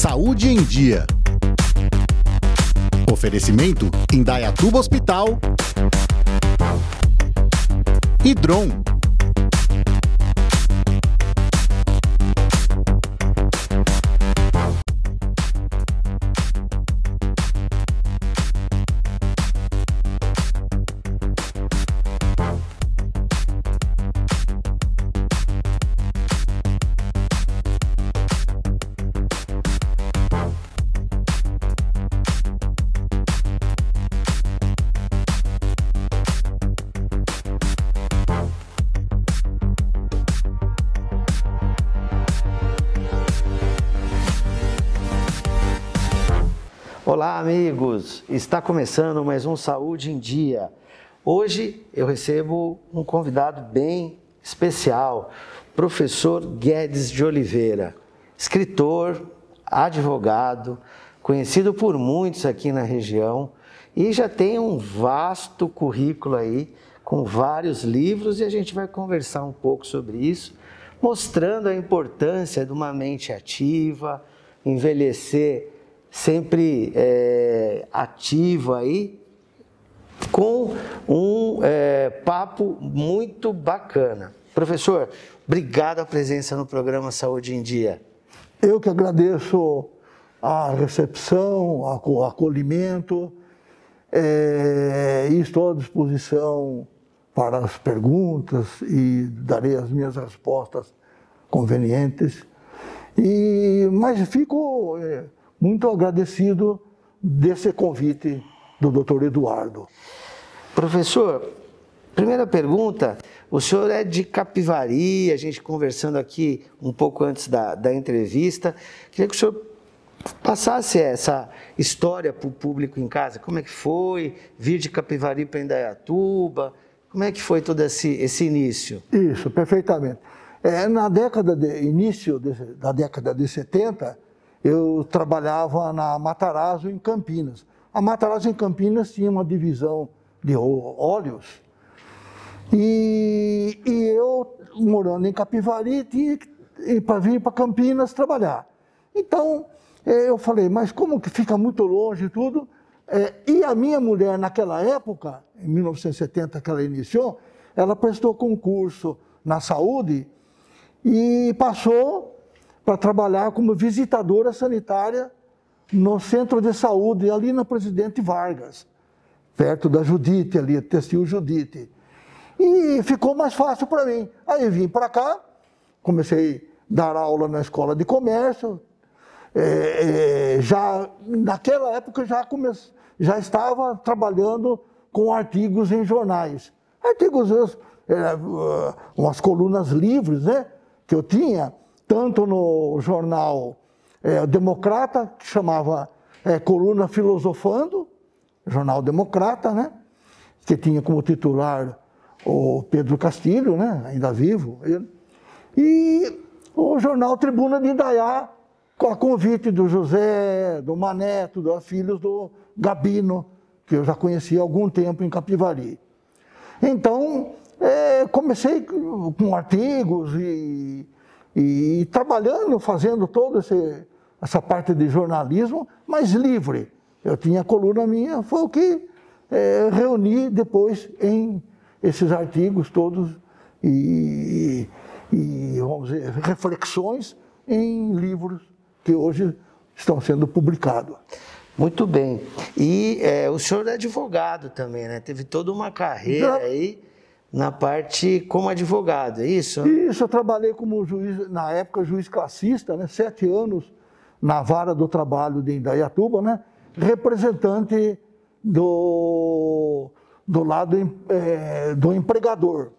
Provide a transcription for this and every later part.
Saúde em Dia. Oferecimento Indaiatuba Hospital e Dron. Amigos! Está começando mais um Saúde em Dia. Hoje eu recebo um convidado bem especial, professor Guedes de Oliveira, escritor, advogado, conhecido por muitos aqui na região e já tem um vasto currículo aí com vários livros e a gente vai conversar um pouco sobre isso, mostrando a importância de uma mente ativa, envelhecer sempre é, ativo aí, com um é, papo muito bacana. Professor, obrigado a presença no programa Saúde em Dia. Eu que agradeço a recepção, o acolhimento, é, estou à disposição para as perguntas e darei as minhas respostas convenientes. E, mas fico é, muito agradecido desse convite do doutor Eduardo. Professor, primeira pergunta, o senhor é de Capivari, a gente conversando aqui um pouco antes da, da entrevista, queria que o senhor passasse essa história para o público em casa, como é que foi vir de Capivari para Indaiatuba, como é que foi todo esse, esse início? Isso, perfeitamente. É, na década de, início de, da década de 70, eu trabalhava na Matarazzo, em Campinas. A Matarazzo, em Campinas, tinha uma divisão de óleos. E, e eu, morando em Capivari, tinha que ir para vir para Campinas trabalhar. Então, eh, eu falei, mas como que fica muito longe tudo? É, e a minha mulher, naquela época, em 1970 que ela iniciou, ela prestou concurso na saúde e passou para trabalhar como visitadora sanitária no centro de saúde, ali na Presidente Vargas, perto da Judite, ali, Testil Judite. E ficou mais fácil para mim. Aí vim para cá, comecei a dar aula na escola de comércio. É, é, já naquela época já comece, já estava trabalhando com artigos em jornais, artigos é, umas colunas livres, né, que eu tinha tanto no jornal é, Democrata, que chamava é, Coluna Filosofando, jornal Democrata, né? que tinha como titular o Pedro Castilho, né? ainda vivo, ele. e o jornal Tribuna de Indaiá, com a convite do José, do Maneto, dos filhos do Gabino, que eu já conhecia há algum tempo em Capivari. Então, é, comecei com artigos e e, trabalhando, fazendo toda essa parte de jornalismo, mas livre. Eu tinha a coluna minha, foi o que é, reuni depois em esses artigos todos e, e, vamos dizer, reflexões em livros que hoje estão sendo publicados. Muito bem. E é, o senhor é advogado também, né? Teve toda uma carreira aí na parte como advogado, é isso? Isso, eu trabalhei como juiz, na época, juiz classista, né? sete anos na vara do trabalho de Indaiatuba, né? representante do, do lado é, do empregador.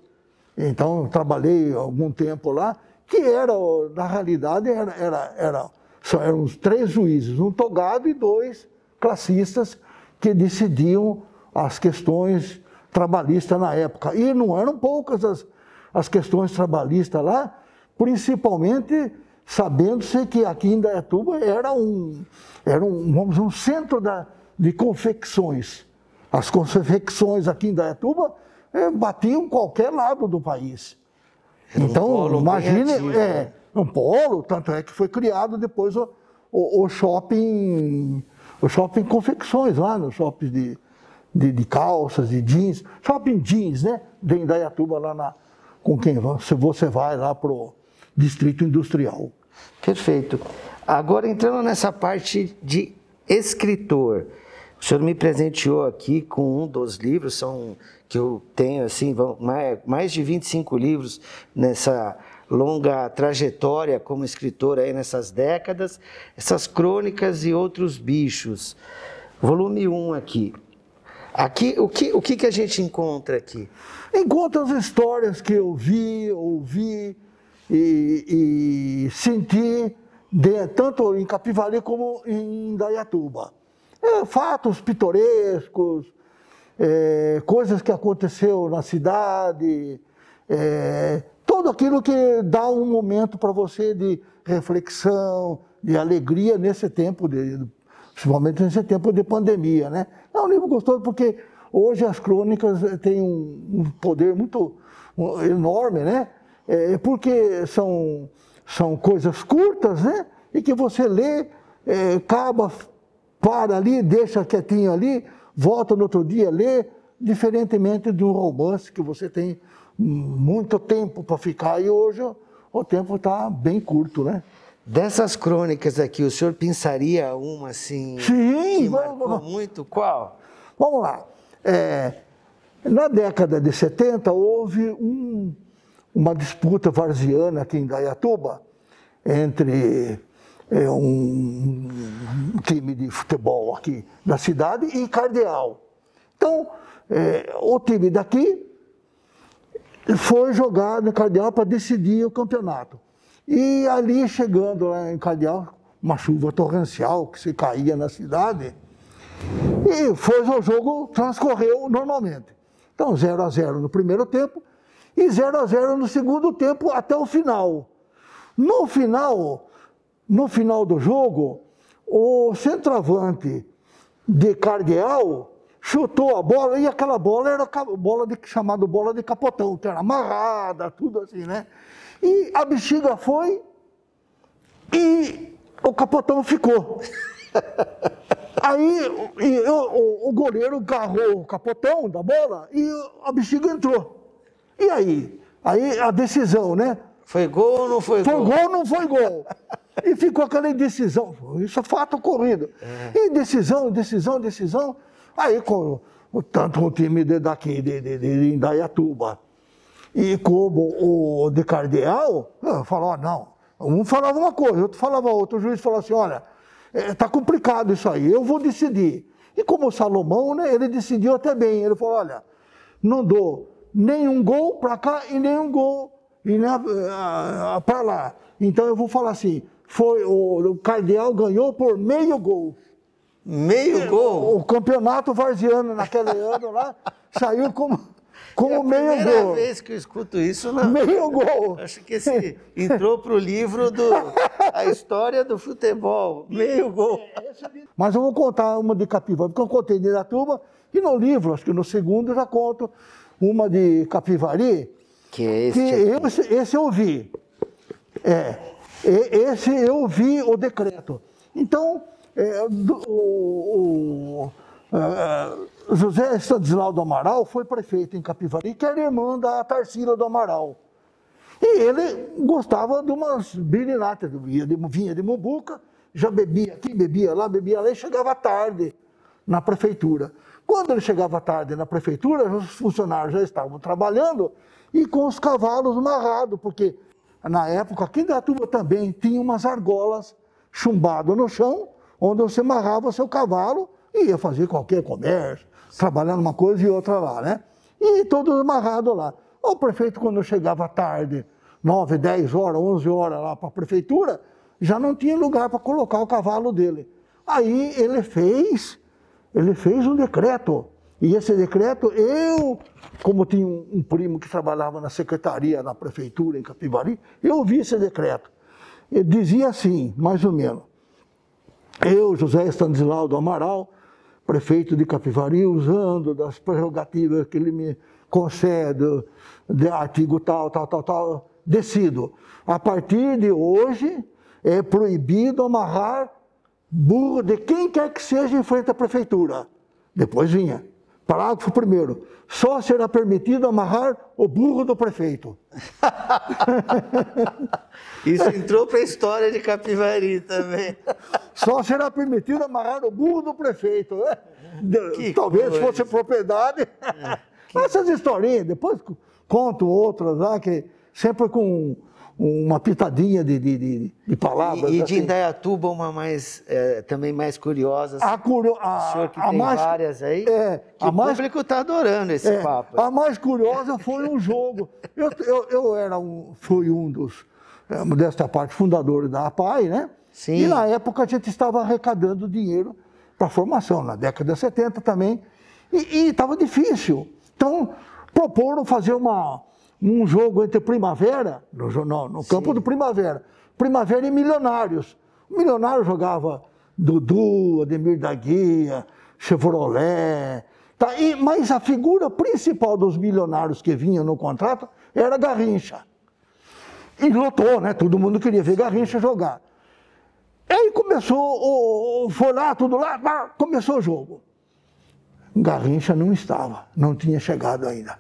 Então, trabalhei algum tempo lá, que era, na realidade, era, era, era, só eram os três juízes, um togado e dois classistas que decidiam as questões trabalhista na época. E não eram poucas as, as questões trabalhistas lá, principalmente sabendo-se que aqui em Dayatuba era um, era um, vamos dizer, um centro da, de confecções. As confecções aqui em Dayatuba é, batiam qualquer lado do país. Era então, um imagine, é, né? um polo, tanto é que foi criado depois o, o, o shopping, o shopping confecções lá, no shopping de, de, de calças, de jeans, shopping jeans, né? De Indaiatuba, lá na, com quem você, você vai lá pro distrito industrial. Perfeito. Agora entrando nessa parte de escritor, o senhor me presenteou aqui com um dos livros, são que eu tenho assim, mais de 25 livros nessa longa trajetória como escritor aí nessas décadas, essas crônicas e outros bichos. Volume 1 aqui. Aqui, o que, o que, que a gente encontra aqui? Encontra as histórias que eu vi, ouvi e, e senti, de, tanto em Capivari como em Dayatuba. É, fatos pitorescos, é, coisas que aconteceu na cidade, é, tudo aquilo que dá um momento para você de reflexão, de alegria nesse tempo, de, principalmente nesse tempo de pandemia. Né? É um livro gostoso porque hoje as crônicas têm um, poder muito enorme, né? É, porque são, são coisas curtas, né? E que você lê, é, acaba, para ali, deixa quietinho ali, volta no outro dia, lê, diferentemente de um romance que você tem muito tempo para ficar e hoje o tempo está bem curto, né? Dessas crônicas aqui, o senhor pensaria uma assim Sim, que marcou vamos, muito? Qual? Vamos lá. É, na década de 70 houve um, uma disputa varziana aqui em Dayatuba entre é, um, time de futebol aqui da cidade e Cardeal. Então, é, o time daqui foi jogado em Cardeal para decidir o campeonato. E ali, chegando lá em Cardeal, uma chuva torrencial que se caía na cidade, e foi o jogo transcorreu normalmente. Então, 0 a 0 no primeiro tempo e 0 a 0 no segundo tempo até o final. No final, no final do jogo, o centroavante de Cardeal chutou a bola e aquela bola era bola de, chamada bola de capotão, que era amarrada, tudo assim, né? E a bexiga foi e o capotão ficou. Aí eu, o, o, goleiro agarrou o capotão da bola e a bexiga entrou. E aí? Aí a decisão, né? Foi gol ou não foi, foi gol? Foi gol ou não foi gol? e ficou aquela indecisão. Isso é fato ocorrido. É. Indecisão, indecisão, indecisão. Aí, com, tanto o time de, daqui, de, de, de Indaiatuba, e como o de Cardeal, falou, não, um falava uma coisa, outro falava outra. O juiz falou assim, olha, está é, complicado isso aí, eu vou decidir. E como o Salomão, né, ele decidiu até bem. Ele falou, olha, não dou nenhum gol para cá e nenhum gol para lá. Então eu vou falar assim, foi o, o Cardeal ganhou por meio gol. Meio gol? O, campeonato varziano naquele ano lá saiu como, como é meio gol. É a primeira vez que eu escuto isso, não. Meio gol. Acho que esse entrou para o livro do A História do Futebol. Meio gol. Mas eu vou contar uma de Capivari, porque eu contei de Iratuba, e no livro, acho que no segundo eu já conto uma de Capivari. Que é esse? Que esse, esse eu vi. É, esse eu vi o decreto. Então, é, do, o, o é, José Stadislau do Amaral foi prefeito em Capivari, que era irmã da Tarsila do Amaral. E ele gostava de umas birinatas, vinha de, vinha de Mubuca, já bebia aqui, bebia lá, bebia lá, e chegava tarde na prefeitura. Quando ele chegava tarde na prefeitura, os funcionários já estavam trabalhando e com os cavalos amarrados, porque na época aqui em Datuba também tinha umas argolas chumbadas no chão, onde você amarrava seu cavalo e ia fazer qualquer comércio, trabalhando uma coisa e outra lá, né? E todos amarrados lá. O prefeito, quando chegava tarde, 9, 10 horas, 11 horas lá para a prefeitura, já não tinha lugar para colocar o cavalo dele. Aí ele fez, ele fez um decreto. E esse decreto, eu, como tinha um, um primo que trabalhava na secretaria na prefeitura em Capivari, eu vi esse decreto. Ele dizia assim, mais ou menos, eu, José Stanislau do Amaral, prefeito de Capivari, usando das prerrogativas que ele me concede, de artigo tal, tal, tal, tal, decido. A partir de hoje, é proibido amarrar burro de quem quer que seja em frente à prefeitura. Depois vinha. Parágrafo primeiro. Só será permitido amarrar o burro do prefeito. Isso entrou para a história de Capivari também. Só será permitido amarrar o burro do prefeito. né? Que Talvez coisa. fosse propriedade. Essas historinhas, depois conto outras lá, que sempre com uma pitadinha de, de, de, de palavras. E, e de assim. Indaiatuba, uma mais, é, também mais curiosa. A, curio- o a, senhor que a tem mais, várias aí, é, o mais- público está adorando esse É, papo. a mais curiosa foi um jogo. Eu, eu, eu era um, fui um dos, é, modesta parte, fundadores da APAI, né? Sim. E na época a gente estava arrecadando dinheiro para a formação, na década de 70 também. E estava difícil. Então, proporam fazer uma, um jogo entre Primavera, no, no, no campo do Primavera, Primavera e Milionários. O Milionário jogava Dudu, Ademir da Guia, Chevrolet. Tá? E, mas a figura principal dos milionários que vinham no contrato era Garrincha. E lotou, né? Todo mundo queria ver Garrincha jogar. Aí começou, o- o- foi lá, tudo lá, começou o jogo. Garrincha não estava, não tinha chegado ainda.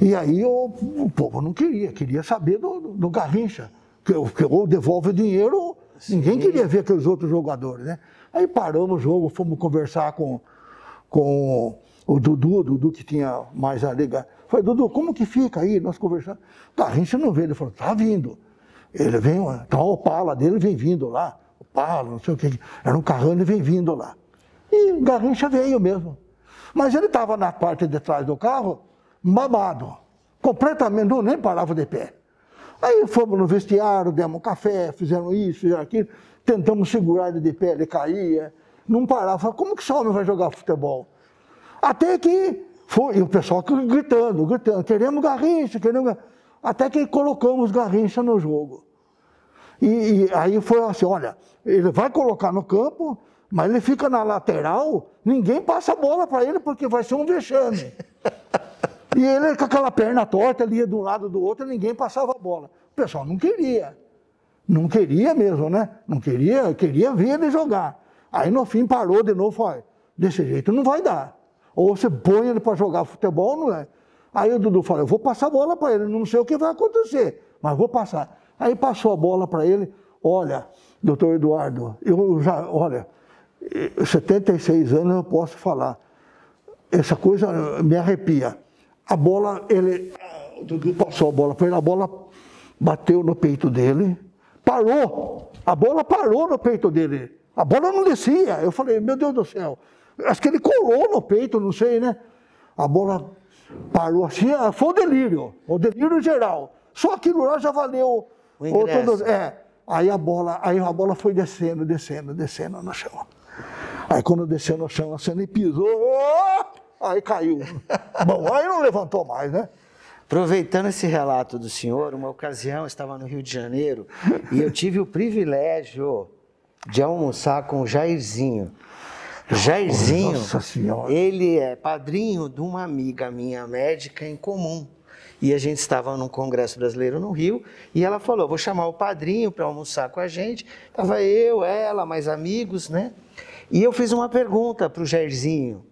E aí o, o povo não queria, queria saber do, do- Garrincha. Que, que ou devolve o dinheiro, ninguém queria ver aqueles outros jogadores, né? Aí paramos o jogo, fomos conversar com, com o Dudu, o Dudu que tinha mais a ligar. Falei, Dudu, como que fica aí? Nós conversamos. Garrincha não veio. Ele falou, tá vindo. Ele vem, então o Opala dele vem vindo lá. O Opala, não sei o que. Era um carrão, ele vem vindo lá. E Garrincha veio mesmo. Mas ele estava na parte de trás do carro, mamado. Completamente, não, nem parava de pé. Aí fomos no vestiário, demos café, fizemos isso, fizeram aquilo. Tentamos segurar ele de pé, ele caía. Não parava. Como que esse homem vai jogar futebol? Até que foi, e o pessoal gritando, gritando, queremos Garrincha, queremos Gar-". Até que colocamos Garrincha no jogo. E, e aí foi assim, olha, ele vai colocar no campo, mas ele fica na lateral, ninguém passa a bola para ele porque vai ser um vexame. E ele com aquela perna torta, ia de um lado do outro, ninguém passava a bola. O pessoal não queria. Não queria mesmo, né? Não queria, queria ver ele jogar. Aí no fim parou de novo, falou, desse jeito não vai dar. Ou você põe ele para jogar futebol, não é? Aí o Dudu falou, eu vou passar a bola para ele, não sei o que vai acontecer, mas vou passar. Aí passou a bola para ele, olha, doutor Eduardo, eu já, olha, eh, 76 anos eu posso falar, essa coisa me arrepia. A bola, ele, passou a bola para ele, a bola bateu no peito dele, parou, a bola parou no peito dele, a bola não descia. Eu falei, meu Deus do céu, acho que ele colou no peito, não sei, né? A bola parou assim, ah, foi o delírio, o delírio geral. Só aquilo lá já valeu O ingresso. é, aí a bola, aí a bola foi descendo, descendo, descendo no chão. Aí quando desceu no chão, assim, ele pisou, oh! Aí caiu. Bom, aí não levantou mais, né? Aproveitando esse relato do senhor, uma ocasião eu estava no Rio de Janeiro e eu tive o privilégio de almoçar com o Jairzinho. Jairzinho, Nossa Senhora. ele é padrinho de uma amiga minha médica em comum. E a gente estava num congresso brasileiro no Rio e ela falou: vou chamar o padrinho para almoçar com a gente. Tava eu, ela, mais amigos, né? E eu fiz uma pergunta para o Jairzinho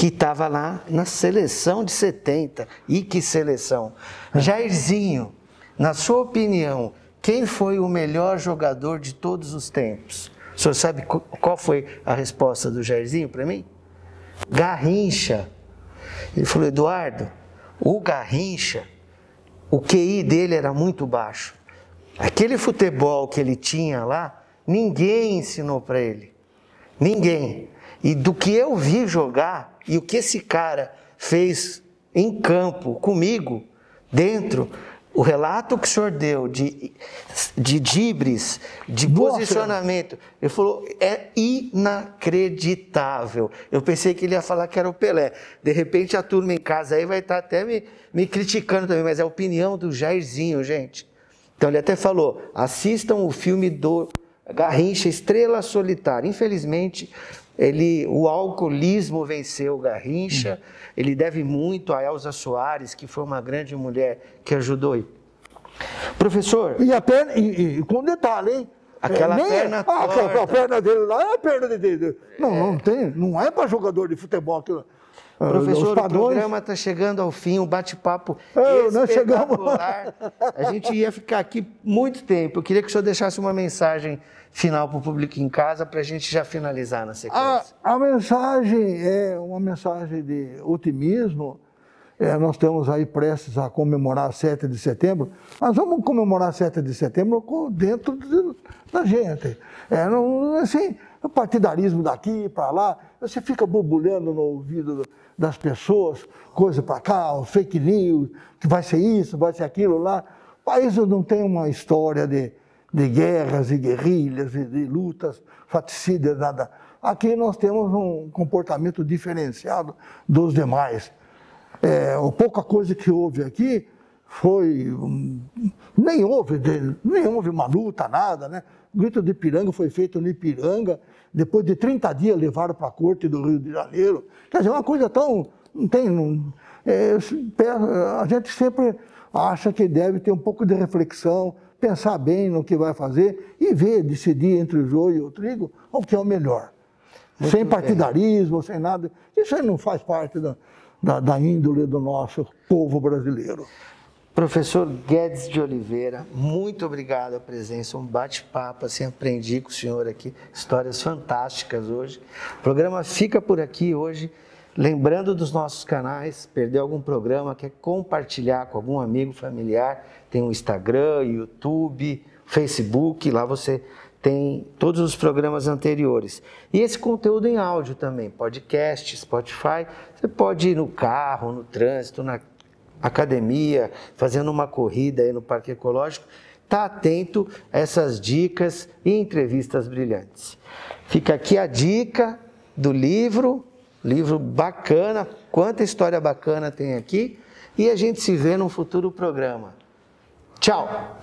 que estava lá na seleção de 70. E que seleção! Jairzinho, na sua opinião, quem foi o melhor jogador de todos os tempos? O senhor sabe qu- qual foi a resposta do Jairzinho para mim? Garrincha. Ele falou, Eduardo, o Garrincha, o QI dele era muito baixo. Aquele futebol que ele tinha lá, ninguém ensinou para ele. Ninguém. E do que eu vi jogar e o que esse cara fez em campo comigo, dentro, o relato que o senhor deu de, de dibres, de Nossa. posicionamento, ele falou, é inacreditável. Eu pensei que ele ia falar que era o Pelé. De repente a turma em casa aí vai estar até me, me criticando também, mas é a opinião do Jairzinho, gente. Então ele até falou: assistam o filme do Garrincha, Estrela Solitária. Infelizmente, ele, o alcoolismo venceu Garrincha. Ele deve muito a Elza Soares, que foi uma grande mulher que ajudou ele. Professor, E até, e, e com detalhe, hein? Aquela nem- perna aquela- torta. a perna dele lá é a perna de- dele. Não, não tem, não é para jogador de futebol aquilo. Ah, Professor, o programa está chegando ao fim, um bate-papo É, nós chegamos. espetacular. A gente ia ficar aqui muito tempo. Eu queria que o senhor deixasse uma mensagem final para o público em casa para a gente já finalizar na A, sequência. a mensagem é uma mensagem de otimismo. É, nós estamos aí prestes a comemorar 7 de setembro. Nós vamos comemorar 7 de setembro dentro de- da gente. É, não, assim, o partidarismo daqui para lá, você fica borbulhando no ouvido das pessoas, coisa para cá, o fake news, que vai ser isso, vai ser aquilo lá. O país não tem uma história de, de guerras e guerrilhas e de lutas faticídias, nada. Aqui nós temos um comportamento diferenciado dos demais. É, pouca coisa que houve aqui foi. hum, Nem houve, nem houve uma luta, nada, né? O grito de Ipiranga foi feito no Ipiranga, depois de 30 dias levaram para a corte do Rio de Janeiro. Quer dizer, uma coisa tão. Não tem. Não, é, pe- a gente sempre acha que deve ter um pouco de reflexão, pensar bem no que vai fazer e ver, decidir entre o joio e o trigo o que é o melhor sem partidarismo, sem nada. Isso aí não faz parte da, da, da índole do nosso povo brasileiro. Professor Guedes de Oliveira, muito obrigado a presença, um bate-papo, assim, aprendi com o senhor aqui, histórias fantásticas hoje. O programa fica por aqui hoje, lembrando dos nossos canais, perdeu algum programa, quer compartilhar com algum amigo, familiar, tem o Instagram, YouTube, Facebook, lá você tem todos os programas anteriores. E esse conteúdo em áudio também, podcast, Spotify, você pode ir no carro, no trânsito, na academia, fazendo uma corrida aí no Parque Ecológico, está atento a essas dicas e entrevistas brilhantes. Fica aqui a dica do livro, livro bacana, quanta história bacana tem aqui, e a gente se vê num futuro programa. Tchau!